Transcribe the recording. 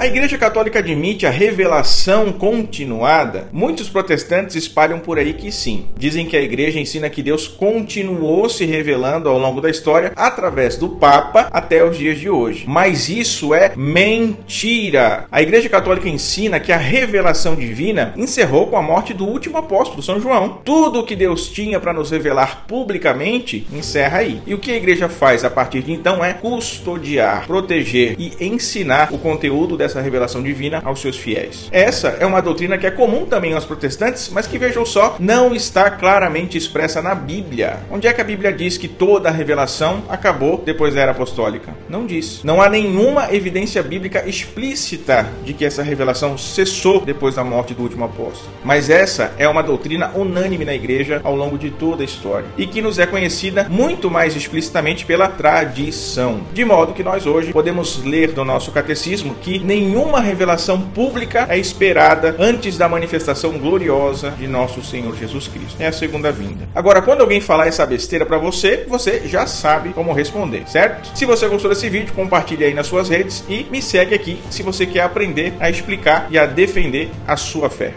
A Igreja Católica admite a revelação continuada? Muitos protestantes espalham por aí que sim. Dizem que a Igreja ensina que Deus continuou se revelando ao longo da história através do Papa até os dias de hoje. Mas isso é mentira. A Igreja Católica ensina que a revelação divina encerrou com a morte do último apóstolo, São João. Tudo o que Deus tinha para nos revelar publicamente encerra aí. E o que a Igreja faz a partir de então é custodiar, proteger e ensinar o conteúdo dessa essa revelação divina aos seus fiéis. Essa é uma doutrina que é comum também aos protestantes, mas que vejam só, não está claramente expressa na Bíblia. Onde é que a Bíblia diz que toda a revelação acabou depois da era apostólica? Não diz. Não há nenhuma evidência bíblica explícita de que essa revelação cessou depois da morte do último apóstolo. Mas essa é uma doutrina unânime na igreja ao longo de toda a história e que nos é conhecida muito mais explicitamente pela tradição. De modo que nós hoje podemos ler do nosso catecismo que nem nenhuma revelação pública é esperada antes da manifestação gloriosa de nosso Senhor Jesus Cristo. É a segunda vinda. Agora, quando alguém falar essa besteira para você, você já sabe como responder, certo? Se você gostou desse vídeo, compartilhe aí nas suas redes e me segue aqui se você quer aprender a explicar e a defender a sua fé.